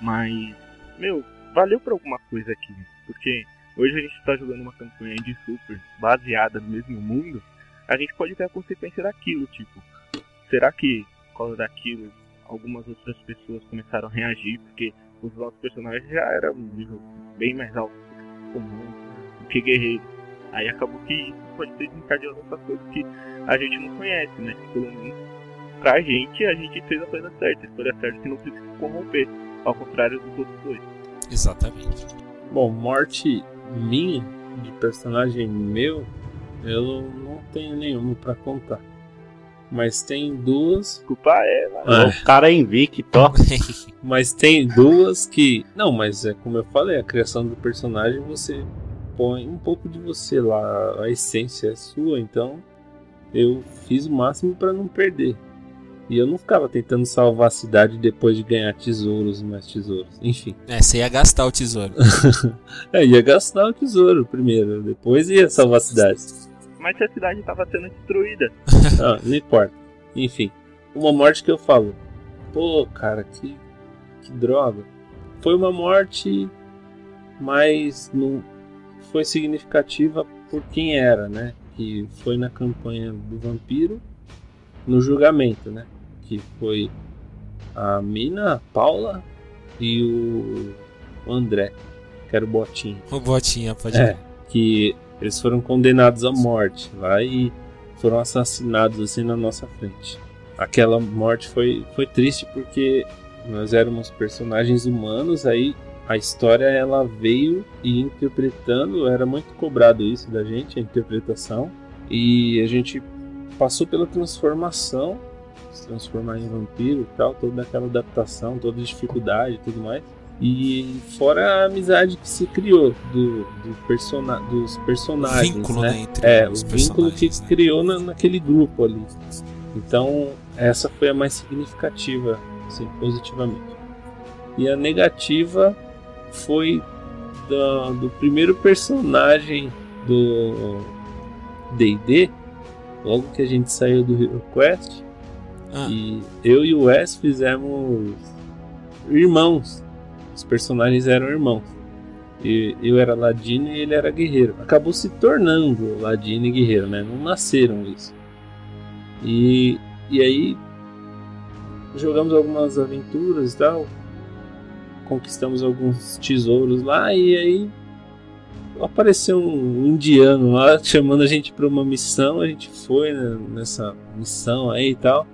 Speaker 3: mas, meu, valeu por alguma coisa aqui. Porque hoje a gente tá jogando uma campanha de super baseada no mesmo mundo, a gente pode ter a consequência daquilo, tipo, será que por causa daquilo algumas outras pessoas começaram a reagir porque os nossos personagens já eram um nível bem mais alto do que comum, do que guerreiros. Aí acabou que isso pode ter desencadeado outras coisas que a gente não conhece, né? Pelo menos pra gente, a gente fez a coisa certa, a escolha certa que não precisa se corromper, ao contrário dos outros dois.
Speaker 1: Exatamente.
Speaker 4: Bom, morte minha, de personagem meu, eu não tenho nenhuma pra contar. Mas tem duas.
Speaker 3: Desculpa ela.
Speaker 4: Ah.
Speaker 2: O cara é invicto.
Speaker 4: Mas tem duas que. Não, mas é como eu falei, a criação do personagem você põe um pouco de você lá, a essência é sua, então eu fiz o máximo pra não perder. E eu não ficava tentando salvar a cidade depois de ganhar tesouros e mais tesouros. Enfim.
Speaker 1: É, você ia gastar o tesouro.
Speaker 4: É, ia gastar o tesouro primeiro, depois ia salvar a cidade.
Speaker 3: Mas se a cidade estava sendo destruída,
Speaker 4: Ah, não importa. Enfim, uma morte que eu falo, pô, cara, que, que droga. Foi uma morte, mas não foi significativa por quem era, né? Que foi na campanha do vampiro, no julgamento, né? Que foi a Mina, a Paula e o André, que era o Botinho.
Speaker 1: O botinha, pode
Speaker 4: É, que eles foram condenados à morte lá e foram assassinados assim na nossa frente. Aquela morte foi, foi triste porque nós éramos personagens humanos, aí a história ela veio e interpretando, era muito cobrado isso da gente, a interpretação. E a gente passou pela transformação, se transformar em vampiro e tal, toda aquela adaptação, toda dificuldade e tudo mais. E fora a amizade que se criou do, do persona, dos personagens.
Speaker 1: Vínculo,
Speaker 4: né?
Speaker 1: né, entre
Speaker 4: é,
Speaker 1: os
Speaker 4: o vínculo que
Speaker 1: personagens, né?
Speaker 4: criou na, naquele grupo ali. Então, essa foi a mais significativa, assim, positivamente. E a negativa foi da- do primeiro personagem do D&D, logo que a gente saiu do Hero Quest,
Speaker 1: Ah,
Speaker 4: e eu e o Wes fizemos irmãos. Os personagens eram irmãos. E eu era ladino e ele era guerreiro. Acabou se tornando ladino e guerreiro, né? Não nasceram isso. E, e aí jogamos algumas aventuras e tal. Conquistamos alguns tesouros lá e aí apareceu um indiano lá chamando a gente para uma missão. A gente foi né, nessa missão aí e tal.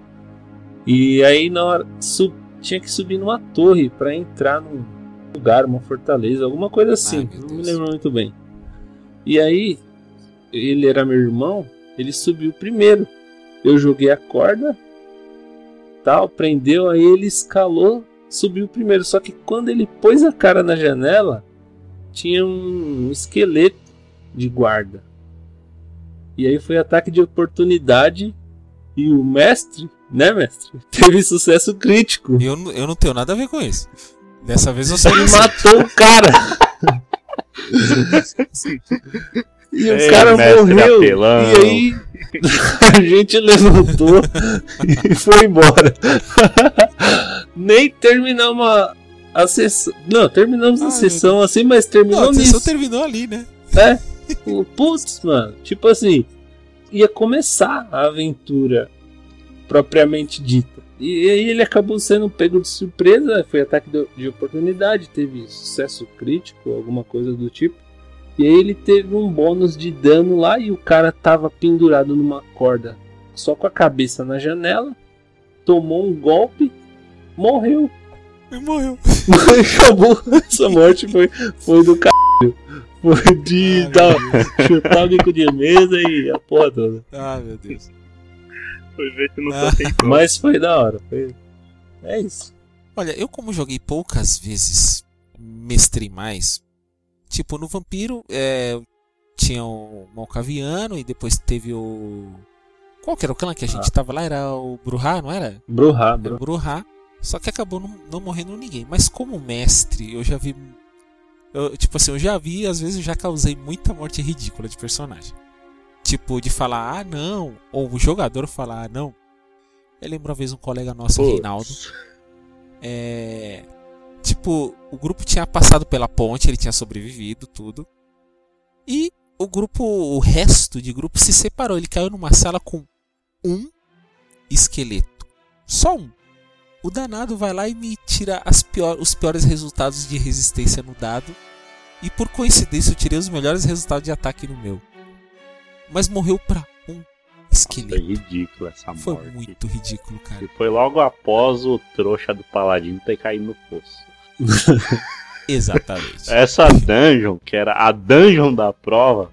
Speaker 4: E aí na hora tinha que subir numa torre para entrar num lugar, uma fortaleza, alguma coisa assim.
Speaker 1: Ai,
Speaker 4: não me lembro muito bem. E aí ele era meu irmão, ele subiu primeiro. Eu joguei a corda, tal, prendeu, aí ele escalou, subiu primeiro. Só que quando ele pôs a cara na janela, tinha um esqueleto de guarda. E aí foi ataque de oportunidade e o mestre, né, mestre, teve sucesso crítico.
Speaker 1: eu, não- eu não tenho nada a ver com isso. Dessa vez eu sou
Speaker 4: Ele matou o cara. E o
Speaker 2: Ei,
Speaker 4: cara morreu.
Speaker 2: apelão.
Speaker 4: E aí a gente levantou e foi embora. Nem terminamos a, a sessão. Não, terminamos
Speaker 1: Ai,
Speaker 4: a sessão assim, mas terminou
Speaker 1: Não, a sessão
Speaker 4: nisso.
Speaker 1: terminou ali, né?
Speaker 4: É. Putz, mano. Tipo assim, ia começar a aventura propriamente dita. E aí ele acabou sendo pego de surpresa, foi ataque de, de oportunidade, teve sucesso crítico, alguma coisa do tipo. E aí ele teve um bônus de dano lá e o cara tava pendurado numa corda, só com a cabeça na janela, tomou um golpe, morreu.
Speaker 1: E morreu.
Speaker 4: Acabou. Essa morte foi, foi do caralho. Foi de
Speaker 1: Ah,
Speaker 4: dar, chutar o bico de mesa e a porra toda.
Speaker 1: Ah, meu Deus.
Speaker 3: Foi ver se não
Speaker 1: Ah.
Speaker 4: Mas foi da hora. Foi... É isso.
Speaker 1: Olha, eu como joguei poucas vezes, mestrei mais. Tipo, no Vampiro, é, tinha o Malcaviano e depois teve o... Qual que era o clã que a gente tava lá? Era o Bruhá, não era?
Speaker 4: Bruhá,
Speaker 1: Era o
Speaker 4: bro.
Speaker 1: Bruhá. Só que acabou não, não morrendo ninguém. Mas como mestre, eu já vi... eu, tipo assim, eu já vi, às vezes eu já causei muita morte ridícula de personagem. Tipo, de falar, ah, não. Ou o jogador falar, ah, não. Eu lembro uma vez um colega nosso,
Speaker 2: Putz.
Speaker 1: Reinaldo. É. Tipo, o grupo tinha passado pela ponte, ele tinha sobrevivido, tudo. E o grupo, o resto de grupo se separou. Ele caiu numa sala com um esqueleto. Só um. O danado vai lá e me tira pior, os piores resultados de resistência no dado. E por coincidência eu tirei os melhores resultados de ataque no meu. Mas morreu pra um
Speaker 2: Foi
Speaker 1: esqueleto.
Speaker 2: ridículo essa
Speaker 1: Foi
Speaker 2: morte.
Speaker 1: muito ridículo, cara.
Speaker 2: E foi logo após o trouxa do paladino ter caído no poço.
Speaker 1: Exatamente.
Speaker 2: Essa dungeon, que era a dungeon da prova,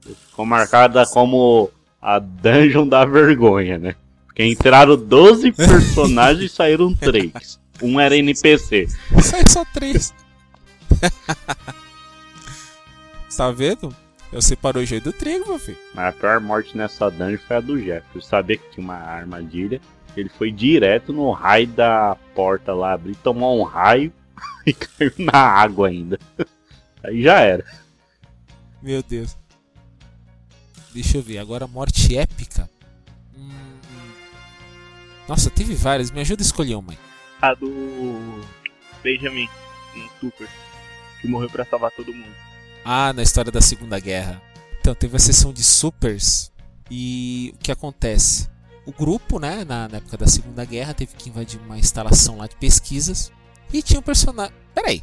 Speaker 2: ficou marcada como a dungeon da vergonha, né? Porque entraram 12 personagens e saíram 3. Um era NPC.
Speaker 1: Sai só três. tá vendo? Eu separei o joio do trigo, meu filho.
Speaker 2: Mas a pior morte nessa dungeon foi a do Jeff. Eu sabia que tinha uma armadilha. Ele foi direto no raio da porta lá, abrir, tomou um raio e caiu na água ainda. Aí já era.
Speaker 1: Meu Deus. Deixa eu ver. Agora, morte épica. Nossa, teve várias. Me ajuda a escolher uma.
Speaker 3: A do Benjamin, um super, que morreu pra salvar todo mundo.
Speaker 1: Ah, na história da Segunda Guerra. Então, teve a sessão de supers. E o que acontece? O grupo, né, na, na época da Segunda Guerra, teve que invadir uma instalação lá de pesquisas. E tinha um personagem. Peraí.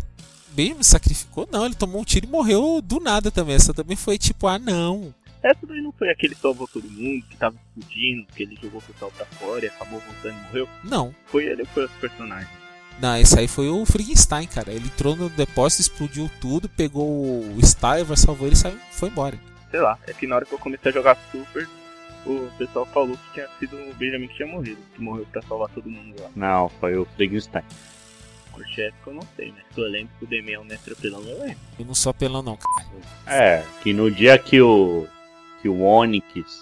Speaker 1: Benjamin sacrificou? Não, ele tomou um tiro e morreu do nada também. Essa também foi tipo, ah, não.
Speaker 3: Essa daí não foi aquele que salvou todo mundo, que tava explodindo, que ele jogou o pessoal pra fora e acabou voltando e morreu?
Speaker 1: Não.
Speaker 3: Foi ele ou foi outro personagem?
Speaker 1: Não, esse aí foi o Frigenstein, cara. Ele entrou no depósito, explodiu tudo, pegou o Stiver, salvou ele e saiu, foi embora.
Speaker 3: sei lá, é que na hora que eu comecei a jogar Super, o pessoal falou que tinha sido o Benjamin que tinha morrido, que morreu pra salvar todo mundo lá.
Speaker 2: Não, foi o Frankenstein.
Speaker 3: Corchefe que eu não sei, né? Se eu lembro que o Demian não é trapelão, eu lembro.
Speaker 1: Eu não sou apelão não, cara.
Speaker 2: É, que no dia que o que o Onyx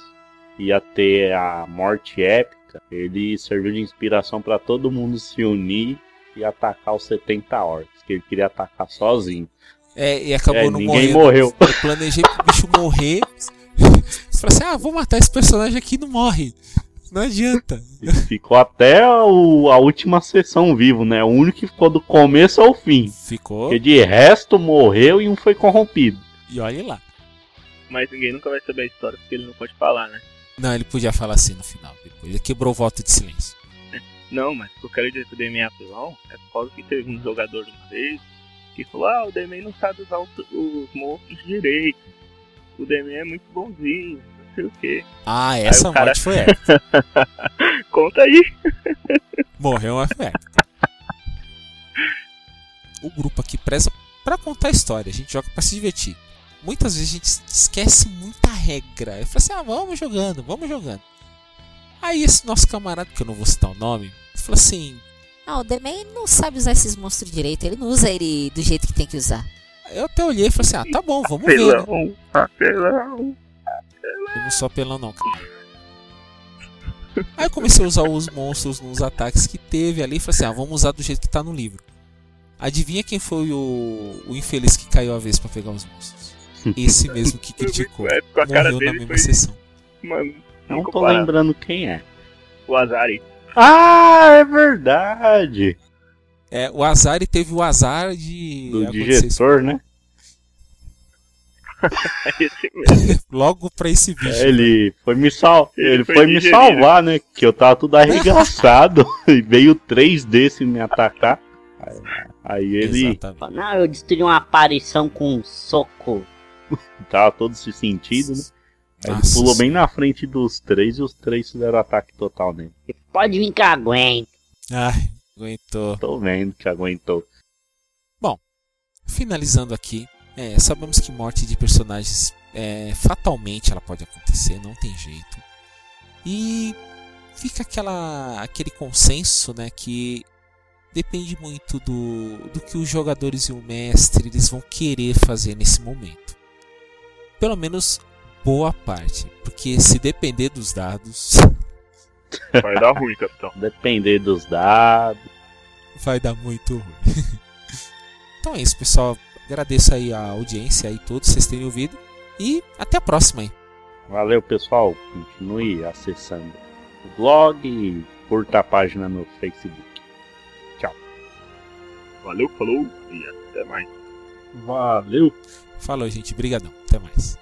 Speaker 2: ia ter a morte épica, ele serviu de inspiração pra todo mundo se unir e atacar os 70 orcs, que ele queria atacar sozinho.
Speaker 1: É, e acabou
Speaker 2: É,
Speaker 1: não
Speaker 2: ninguém
Speaker 1: morrendo.
Speaker 2: morreu.
Speaker 1: Eu planejei pro bicho morrer. Falei assim, ah, vou matar esse personagem aqui não morre. Não adianta.
Speaker 2: E ficou até o- a última sessão vivo, né? O único que ficou do começo ao fim.
Speaker 1: Ficou.
Speaker 2: Porque de resto morreu e um foi corrompido.
Speaker 1: E olhe lá.
Speaker 3: Mas ninguém nunca vai saber a história porque ele não pode falar, né?
Speaker 1: Não, ele podia falar assim no final. Depois. Ele quebrou o voto de silêncio.
Speaker 3: Não, mas o que eu quero dizer que o é apelão é por causa que teve um jogador uma vez que falou, ah, o Demian não sabe usar os, os monstros direito. O Demian é muito bonzinho, não sei o que.
Speaker 1: Ah, essa
Speaker 3: cara-
Speaker 1: morte foi épica.
Speaker 3: Conta aí.
Speaker 1: Morreu uma épica. O grupo aqui preza pra contar a história. A gente joga pra se divertir. Muitas vezes a gente esquece muita regra. Eu falo assim, ah, vamos jogando, vamos jogando. Aí esse nosso camarada, que eu não vou citar o nome, falou assim,
Speaker 6: Não, o Demen não sabe usar esses monstros direito. Ele não usa ele do jeito que tem que usar.
Speaker 1: eu até olhei e falei assim, ah, tá bom, vamos ver, né?
Speaker 3: Apelão, apelão.
Speaker 1: Eu não sou apelão não, cara. Aí eu comecei a usar os monstros nos ataques que teve ali e falei assim, ah, vamos usar do jeito que tá no livro. Adivinha quem foi o, o infeliz que caiu a vez pra pegar os monstros? Esse mesmo que criticou.
Speaker 3: É, com a cara
Speaker 1: Morreu na
Speaker 3: dele
Speaker 1: mesma
Speaker 3: foi,
Speaker 1: sessão.
Speaker 3: mano,
Speaker 2: Não tô lembrando quem é.
Speaker 3: o Azari.
Speaker 2: Ah, é verdade!
Speaker 1: É, o Azar e teve o azar de
Speaker 2: Do diretor, né?
Speaker 3: É esse mesmo.
Speaker 1: logo pra esse bicho.
Speaker 2: É, ele foi me sal...
Speaker 3: Ele
Speaker 2: ele
Speaker 3: foi
Speaker 2: foi me salvar, né? Que eu tava tudo arregaçado e veio três desses me atacar. Aí, aí ele
Speaker 1: Exatamente.
Speaker 7: Não, eu destruí uma aparição com um soco.
Speaker 2: tava todo se sentido, né? Aí ele pulou bem na frente dos três e os três fizeram ataque total nele.
Speaker 7: Pode vir que eu aguento.
Speaker 1: Ai, aguentou.
Speaker 2: Tô vendo que aguentou.
Speaker 1: Finalizando aqui, é, sabemos que morte de personagens é, fatalmente ela pode acontecer, não tem jeito. E fica aquela, aquele consenso, né, que depende muito do, do que os jogadores e o mestre eles vão querer fazer nesse momento. Pelo menos boa parte, porque se depender dos dados,
Speaker 3: Vai dar ruim, capitão.
Speaker 2: Depender dos dados.
Speaker 1: vai dar muito ruim. então é isso, pessoal. Agradeço aí a audiência aí todos vocês terem ouvido e até a próxima aí.
Speaker 2: Valeu, pessoal. Continue acessando o blog e curta a página no Facebook.
Speaker 3: Valeu, falou e até mais.
Speaker 4: Valeu!
Speaker 1: Falou, gente. Brigadão. Até mais.